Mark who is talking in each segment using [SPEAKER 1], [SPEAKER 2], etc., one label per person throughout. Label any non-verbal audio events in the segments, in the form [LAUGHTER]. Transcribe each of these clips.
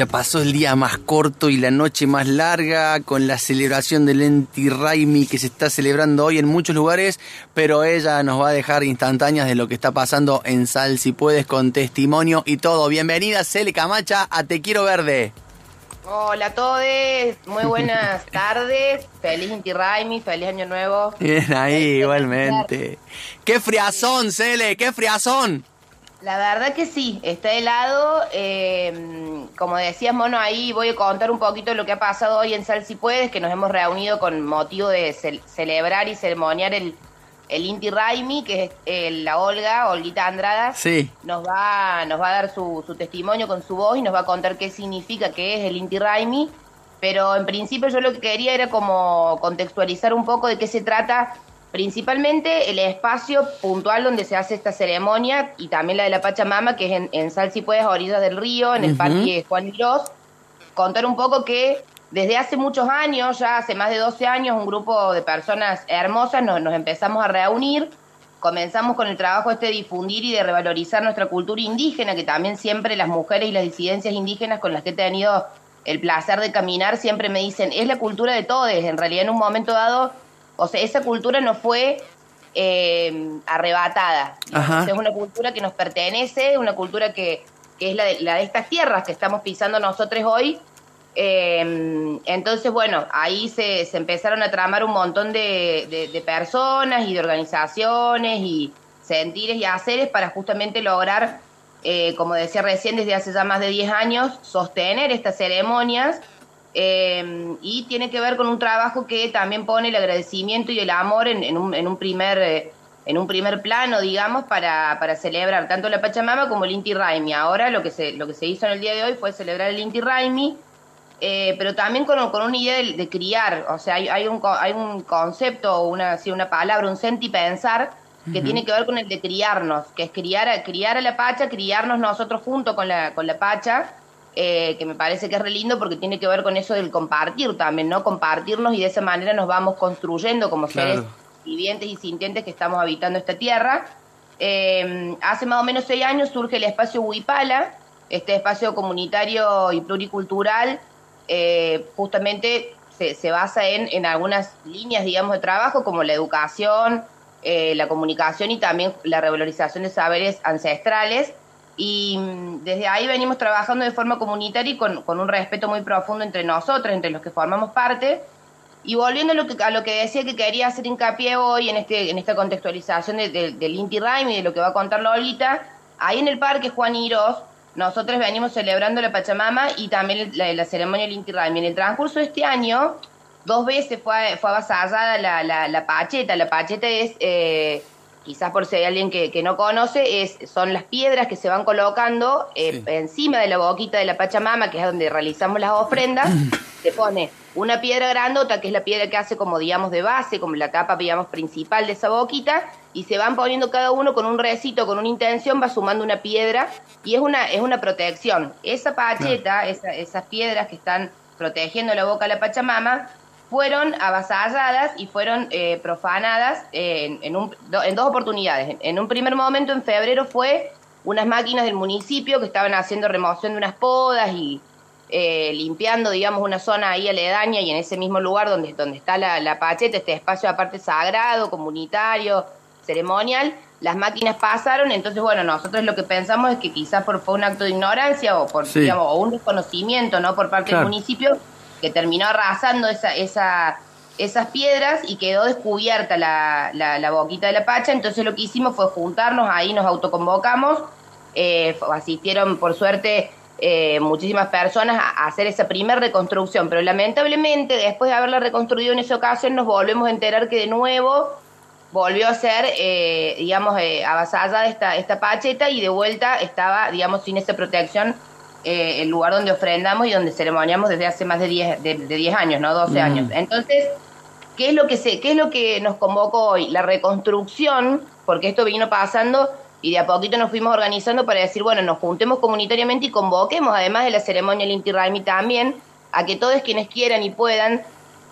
[SPEAKER 1] Ya pasó el día más corto y la noche más larga con la celebración del Enti Raimi que se está celebrando hoy en muchos lugares, pero ella nos va a dejar instantáneas de lo que está pasando en Sal si puedes con testimonio y todo. Bienvenida Cele Camacha a Te Quiero Verde.
[SPEAKER 2] Hola a todos, muy buenas [LAUGHS] tardes, feliz Inti Raimi, feliz año nuevo.
[SPEAKER 1] Bien ahí, igualmente. Qué friazón, Cele, qué friazón.
[SPEAKER 2] La verdad que sí, está helado. Eh, como decías, Mono, ahí voy a contar un poquito lo que ha pasado hoy en Sal Si Puedes, que nos hemos reunido con motivo de celebrar y ceremoniar el, el Inti Raimi, que es eh, la Olga, Olguita Andrada.
[SPEAKER 1] Sí.
[SPEAKER 2] Nos va, nos va a dar su, su, testimonio con su voz y nos va a contar qué significa, qué es el Inti Raimi. Pero en principio yo lo que quería era como contextualizar un poco de qué se trata Principalmente el espacio puntual donde se hace esta ceremonia y también la de la Pachamama, que es en, en Sal Si Puedes, a orillas del río, en el parque Juan Mirós. Contar un poco que desde hace muchos años, ya hace más de 12 años, un grupo de personas hermosas nos, nos empezamos a reunir. Comenzamos con el trabajo este de difundir y de revalorizar nuestra cultura indígena, que también siempre las mujeres y las disidencias indígenas con las que he tenido el placer de caminar siempre me dicen, es la cultura de todos. En realidad, en un momento dado o sea, esa cultura no fue eh, arrebatada. es una cultura que nos pertenece, una cultura que, es la de, la de, estas tierras que estamos pisando nosotros hoy. Eh, entonces, bueno, ahí se, se, empezaron a tramar un montón de, de, personas y de organizaciones y sentires y haceres para justamente lograr, eh, como decía recién, desde hace ya más de 10 años, sostener estas ceremonias eh, y tiene que ver con un trabajo que también pone el agradecimiento y el amor en, un, en un, primer eh, en un primer plano, digamos, para, para, celebrar tanto la Pachamama como el Inti Raimi. Ahora lo que se, lo que se hizo en el día de hoy fue celebrar el Inti Raimi, eh, pero también con, con una idea de, criar. O sea, hay, hay, un, hay un concepto, una, sí, una palabra, un senti pensar que tiene que ver con el de criarnos, que es criar, criar a la Pacha, criarnos nosotros junto con la, con la Pacha eh, que me parece que es re lindo porque tiene que ver con eso del compartir también, ¿no? Compartirnos y de esa manera nos vamos construyendo como seres vivientes y sintientes que estamos habitando esta tierra. Eh, hace más o menos seis años surge el espacio Huipala, este espacio comunitario y pluricultural, eh, justamente se, se, basa en, en algunas líneas, digamos, de trabajo como la educación, la comunicación y también la revalorización de saberes ancestrales y mm, desde ahí venimos trabajando de forma comunitaria y con, con, un respeto muy profundo entre nosotros, entre los que formamos parte. Y volviendo a lo que, a lo que decía que quería hacer hincapié hoy en, este, en esta contextualización del Inti Raimi y de lo que va a contar ahorita, ahí en el Parque Juan Iros, nosotros venimos celebrando la Pachamama y también la, la ceremonia del Inti Raimi. En el transcurso de este año, dos veces fue, fue avasallada la, la, la Pacheta. La Pacheta es... Eh, quizás por si hay alguien que, no conoce, es, son las piedras que se van colocando eh, encima de la boquita de la Pachamama, que es donde realizamos las ofrendas. [COUGHS] se pone una piedra grandota, que es la piedra que hace como, digamos, de base, como la capa, digamos, principal de esa boquita, y se van poniendo cada uno con un recito, con una intención, va sumando una piedra, y es una, es una protección. Esa pacheta, esas piedras que están protegiendo la boca de la Pachamama, fueron avasalladas y fueron eh, profanadas en, en, un, en, dos oportunidades. En un primer momento, en febrero, fue unas máquinas del municipio que estaban haciendo remoción de unas podas y eh, limpiando, digamos, una zona ahí aledaña y en ese mismo lugar donde, donde está la, la pacheta, este espacio aparte sagrado, comunitario, ceremonial, las máquinas pasaron, entonces, bueno, nosotros lo que pensamos es que quizás por, fue un acto de ignorancia o por, digamos, o un desconocimiento, ¿no?, por parte del municipio, que terminó arrasando esa, esa, esas piedras y quedó descubierta la, la, boquita de la pacha. Entonces lo que hicimos fue juntarnos, ahí nos autoconvocamos, eh, asistieron por suerte eh, muchísimas personas a, hacer esa primera reconstrucción, pero lamentablemente después de haberla reconstruido en esa ocasión nos volvemos a enterar que de nuevo volvió a ser, eh, digamos, eh, avasallada esta, esta pacheta y de vuelta estaba, digamos, sin esa protección eh, el lugar donde ofrendamos y donde ceremoniamos desde hace más de 10 de, de años, ¿no? 12 años. Entonces, ¿qué es lo que se, qué es lo que nos convocó hoy? La reconstrucción, porque esto vino pasando y de a poquito nos fuimos organizando para decir, bueno, nos juntemos comunitariamente y convoquemos, además de la ceremonia del Inti Raimi también, a que todos quienes quieran y puedan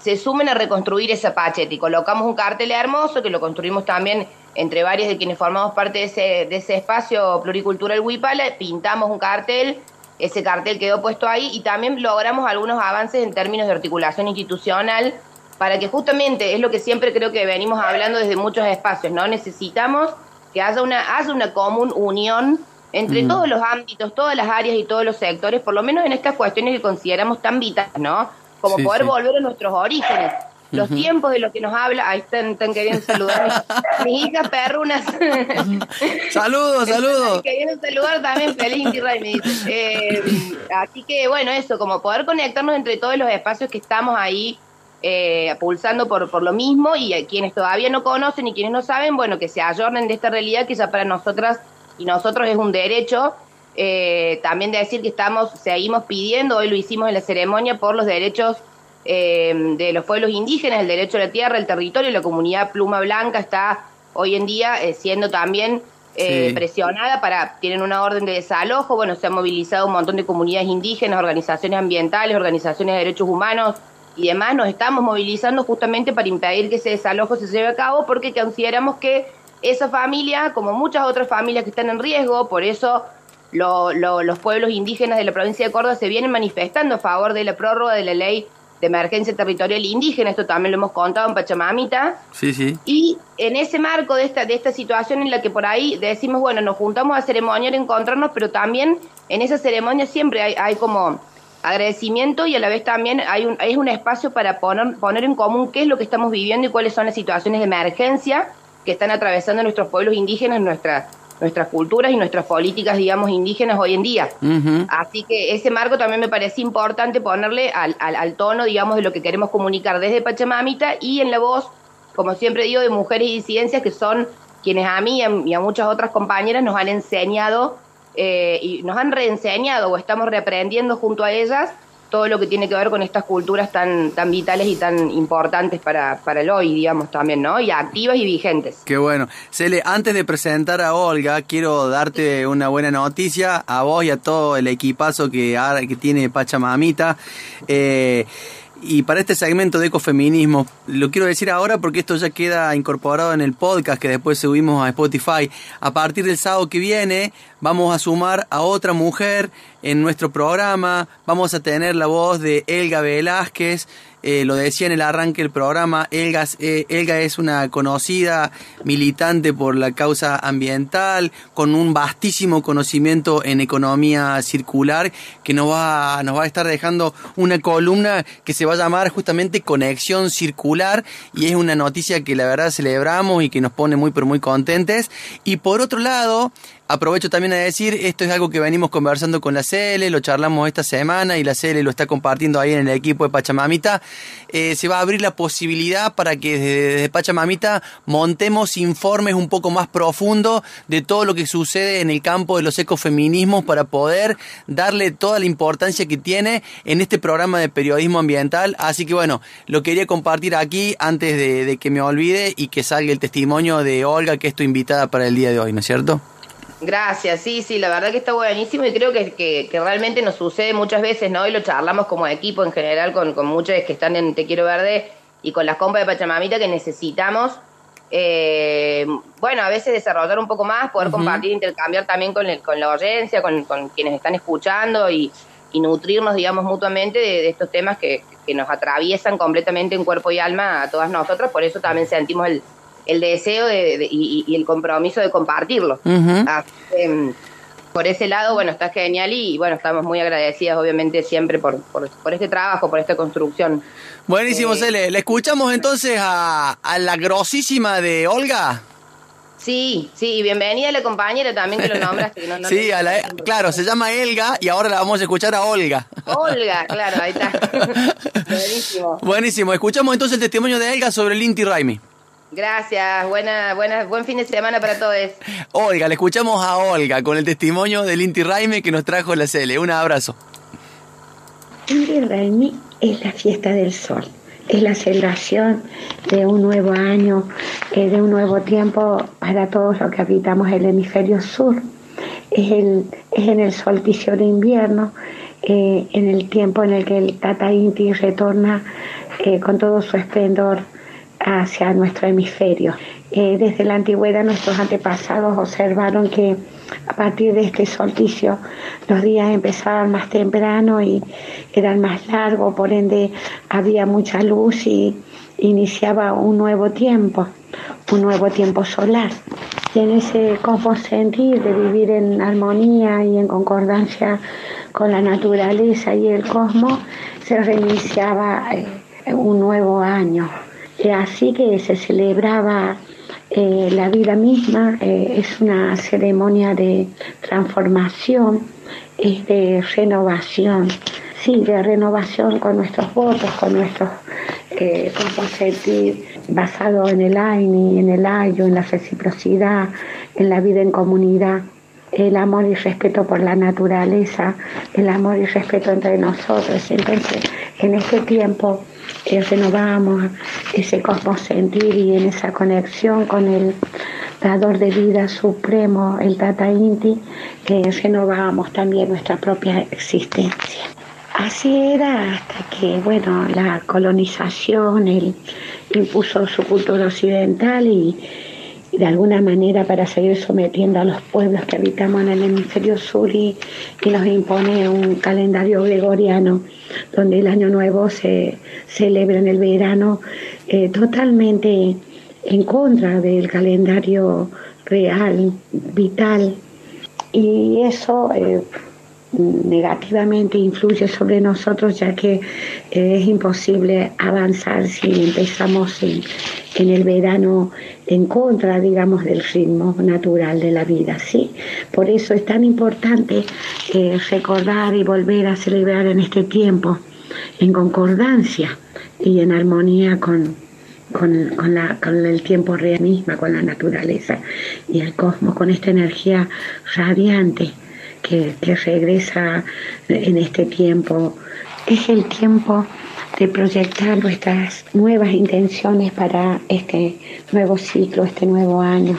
[SPEAKER 2] se sumen a reconstruir esa pacheta y colocamos un cartel hermoso que lo construimos también entre varios de quienes formamos parte de ese, de ese espacio pluricultural Huipala, pintamos un cartel, ese cartel quedó puesto ahí y también logramos algunos avances en términos de articulación institucional para que justamente, es lo que siempre creo que venimos hablando desde muchos espacios, ¿no? Necesitamos que haya una, haya una común unión entre todos los ámbitos, todas las áreas y todos los sectores, por lo menos en estas cuestiones que consideramos tan vitales, ¿no? Como poder volver a nuestros orígenes. Los tiempos de lo que nos habla, ahí están, están queriendo saludar mis, hijas perrunas. [LAUGHS]
[SPEAKER 1] saludos, saludos.
[SPEAKER 2] Queriendo saludar también, feliz dice. Eh, así que bueno, eso, como poder conectarnos entre todos los espacios que estamos ahí eh, pulsando por, por lo mismo y quienes todavía no conocen y quienes no saben, bueno, que se ayornen de esta realidad que ya para nosotras y nosotros es un derecho. Eh, también de decir que estamos, seguimos pidiendo, hoy lo hicimos en la ceremonia, por los derechos eh, de los pueblos indígenas, el derecho a la tierra, el territorio, la comunidad Pluma Blanca está hoy en día eh, siendo también presionada para, tienen una orden de desalojo, bueno, se han movilizado un montón de comunidades indígenas, organizaciones ambientales, organizaciones de derechos humanos y demás, nos estamos movilizando justamente para impedir que ese desalojo se lleve a cabo porque consideramos que esa familia, como muchas otras familias que están en riesgo, por eso los pueblos indígenas de la provincia de Córdoba se vienen manifestando a favor de la prórroga de la ley de emergencia territorial indígena, esto también lo hemos contado en Pachamamita.
[SPEAKER 1] Sí, sí.
[SPEAKER 2] Y en ese marco de esta, de esta situación en la que por ahí decimos, bueno, nos juntamos a ceremoniar, encontrarnos, pero también en esa ceremonia siempre hay, hay como agradecimiento y a la vez también hay un, es un espacio para poner, poner en común qué es lo que estamos viviendo y cuáles son las situaciones de emergencia que están atravesando nuestros pueblos indígenas, nuestras nuestras culturas y nuestras políticas, digamos, indígenas hoy en día. Así que ese marco también me parece importante ponerle al, al, tono, digamos, de lo que queremos comunicar desde Pachamamita y en la voz, como siempre digo, de mujeres y disidencias que son quienes a mí y a muchas otras compañeras nos han enseñado eh, y nos han reenseñado o estamos reaprendiendo junto a ellas todo lo que tiene que ver con estas culturas tan, tan vitales y tan importantes para, para el hoy, digamos, también, ¿no? Y activas y vigentes.
[SPEAKER 1] Qué bueno. Cele, antes de presentar a Olga, quiero darte una buena noticia a vos y a todo el equipazo que, que tiene Pachamamita. Eh, y para este segmento de ecofeminismo, lo quiero decir ahora porque esto ya queda incorporado en el podcast que después subimos a Spotify. A partir del sábado que viene vamos a sumar a otra mujer en nuestro programa. Vamos a tener la voz de Elga Velázquez. Eh, lo decía en el arranque del programa, Elga, eh, Elga es una conocida militante por la causa ambiental, con un vastísimo conocimiento en economía circular, que nos va, nos va a estar dejando una columna que se va a llamar justamente Conexión Circular, y es una noticia que la verdad celebramos y que nos pone muy pero muy contentes. Y por otro lado, Aprovecho también a decir, esto es algo que venimos conversando con la CL, lo charlamos esta semana y la CL lo está compartiendo ahí en el equipo de Pachamamita. Eh, se va a abrir la posibilidad para que desde, Pachamamita montemos informes un poco más profundos de todo lo que sucede en el campo de los ecofeminismos para poder darle toda la importancia que tiene en este programa de periodismo ambiental. Así que bueno, lo quería compartir aquí antes de que me olvide y que salga el testimonio de Olga, que es tu invitada para el día de hoy, ¿no es cierto?
[SPEAKER 2] Gracias, sí, sí, la verdad que está buenísimo y creo que, que, realmente nos sucede muchas veces, ¿no? Y lo charlamos como equipo en general con, con muchos que están en Te Quiero Verde y con las compas de Pachamamita que necesitamos, eh, bueno, a veces desarrollar un poco más, poder compartir, intercambiar también con, el, con la audiencia, con, con quienes están escuchando y, y nutrirnos, digamos, mutuamente de, estos temas que, que nos atraviesan completamente en cuerpo y alma a todas nosotras, por eso también sentimos el el deseo de, y, el compromiso de compartirlo. Em, por ese lado, bueno, está genial y, bueno, estamos muy agradecidas, obviamente, siempre por, por, este trabajo, por esta construcción.
[SPEAKER 1] Buenísimo, eh, Cele. ¿Le escuchamos entonces a, a la grosísima de Olga?
[SPEAKER 2] Sí, sí, bienvenida a la compañera también que lo nombraste. [LAUGHS]
[SPEAKER 1] sí, claro, se llama Elga y ahora la vamos a escuchar a Olga.
[SPEAKER 2] Olga, claro, ahí está. [LAUGHS] Buenísimo.
[SPEAKER 1] Buenísimo, escuchamos entonces el testimonio de Elga sobre el Inti Raimi.
[SPEAKER 2] Gracias, buena, buena, buen fin de semana para todos.
[SPEAKER 1] Olga, le escuchamos a Olga con el testimonio del Inti Raimi que nos trajo la Cele. Un abrazo.
[SPEAKER 3] Inti Raimi es la fiesta del sol, es la celebración de un nuevo año, eh, de un nuevo tiempo para todos los que habitamos el hemisferio sur. Es, el, es en el solsticio de invierno, eh, en el tiempo en el que el Tata Inti retorna eh, con todo su esplendor hacia nuestro hemisferio. desde la antigüedad nuestros antepasados observaron que a partir de este solsticio los días empezaban más temprano y eran más largos, por ende había mucha luz y iniciaba un nuevo tiempo, un nuevo tiempo solar. Y en ese sentir de vivir en armonía y en concordancia con la naturaleza y el cosmos, se reiniciaba eh, un nuevo año. Y así que se celebraba eh, la vida misma eh, es una ceremonia de transformación, es de renovación, sí, de renovación con nuestros votos, con nuestros eh, sentir basado en el AINI, en el AYO, en la reciprocidad, en la vida en comunidad, el amor y respeto por la naturaleza, el amor y respeto entre nosotros. Entonces, en este tiempo renovamos ese cosmos sentir y en esa conexión con el dador de vida supremo, el Tata Inti, eh, renovamos también nuestra propia existencia. Así era hasta que, bueno, la colonización impuso su cultura occidental y, de alguna manera para seguir sometiendo a los pueblos que habitamos en el hemisferio sur y, nos impone un calendario gregoriano donde el año nuevo se celebra en el verano eh, totalmente en contra del calendario real, vital. Y eso eh, negativamente influye sobre nosotros ya que eh, es imposible avanzar si empezamos en, el verano en contra, digamos, del ritmo natural de la vida, ¿sí? Por eso es tan importante eh, recordar y volver a celebrar en este tiempo en concordancia y en armonía con, con, la, con, el tiempo real misma, con la naturaleza y el cosmos, con esta energía radiante que, regresa en este tiempo. Es el tiempo de proyectar nuestras nuevas intenciones para este nuevo ciclo, este nuevo año.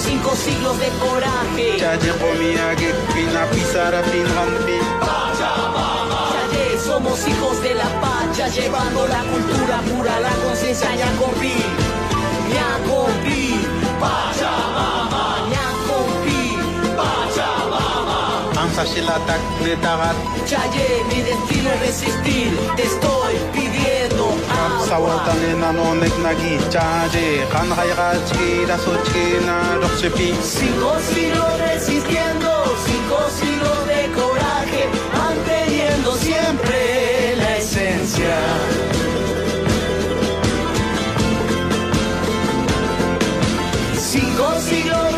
[SPEAKER 4] cinco siglos de coraje. somos hijos de la pacha, llevando la cultura pura, la conciencia ñacompi. Ñacompi, Pachamama, ñacompi, Pachamama. Chaye, mi destino es resistir, te estoy pidiendo.
[SPEAKER 5] сауалтаны наноник наги чаje канхайга чира сочкина рокчепи
[SPEAKER 4] Cinco siglos resistiendo, cinco siglos de coraje, manteniendo siempre la esencia. Cinco siglos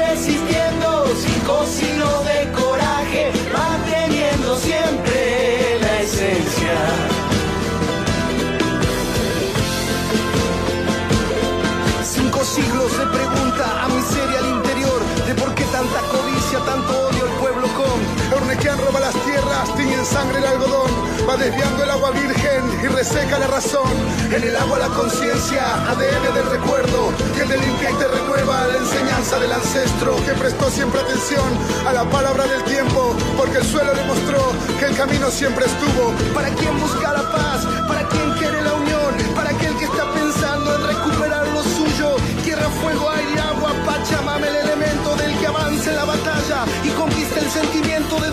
[SPEAKER 6] sangre el algodón, va desviando el agua virgen y reseca la razón. En el agua la conciencia, ADN del recuerdo, que te limpia y te renueva la enseñanza del ancestro, que prestó siempre atención a la palabra del tiempo, porque el suelo le mostró que el camino siempre estuvo. Para quien busca
[SPEAKER 7] la paz, para quien quiere la unión, para aquel que está pensando en recuperar lo suyo, tierra, fuego, aire, agua, pachamame, el elemento del que avance la batalla y conquista el sentimiento de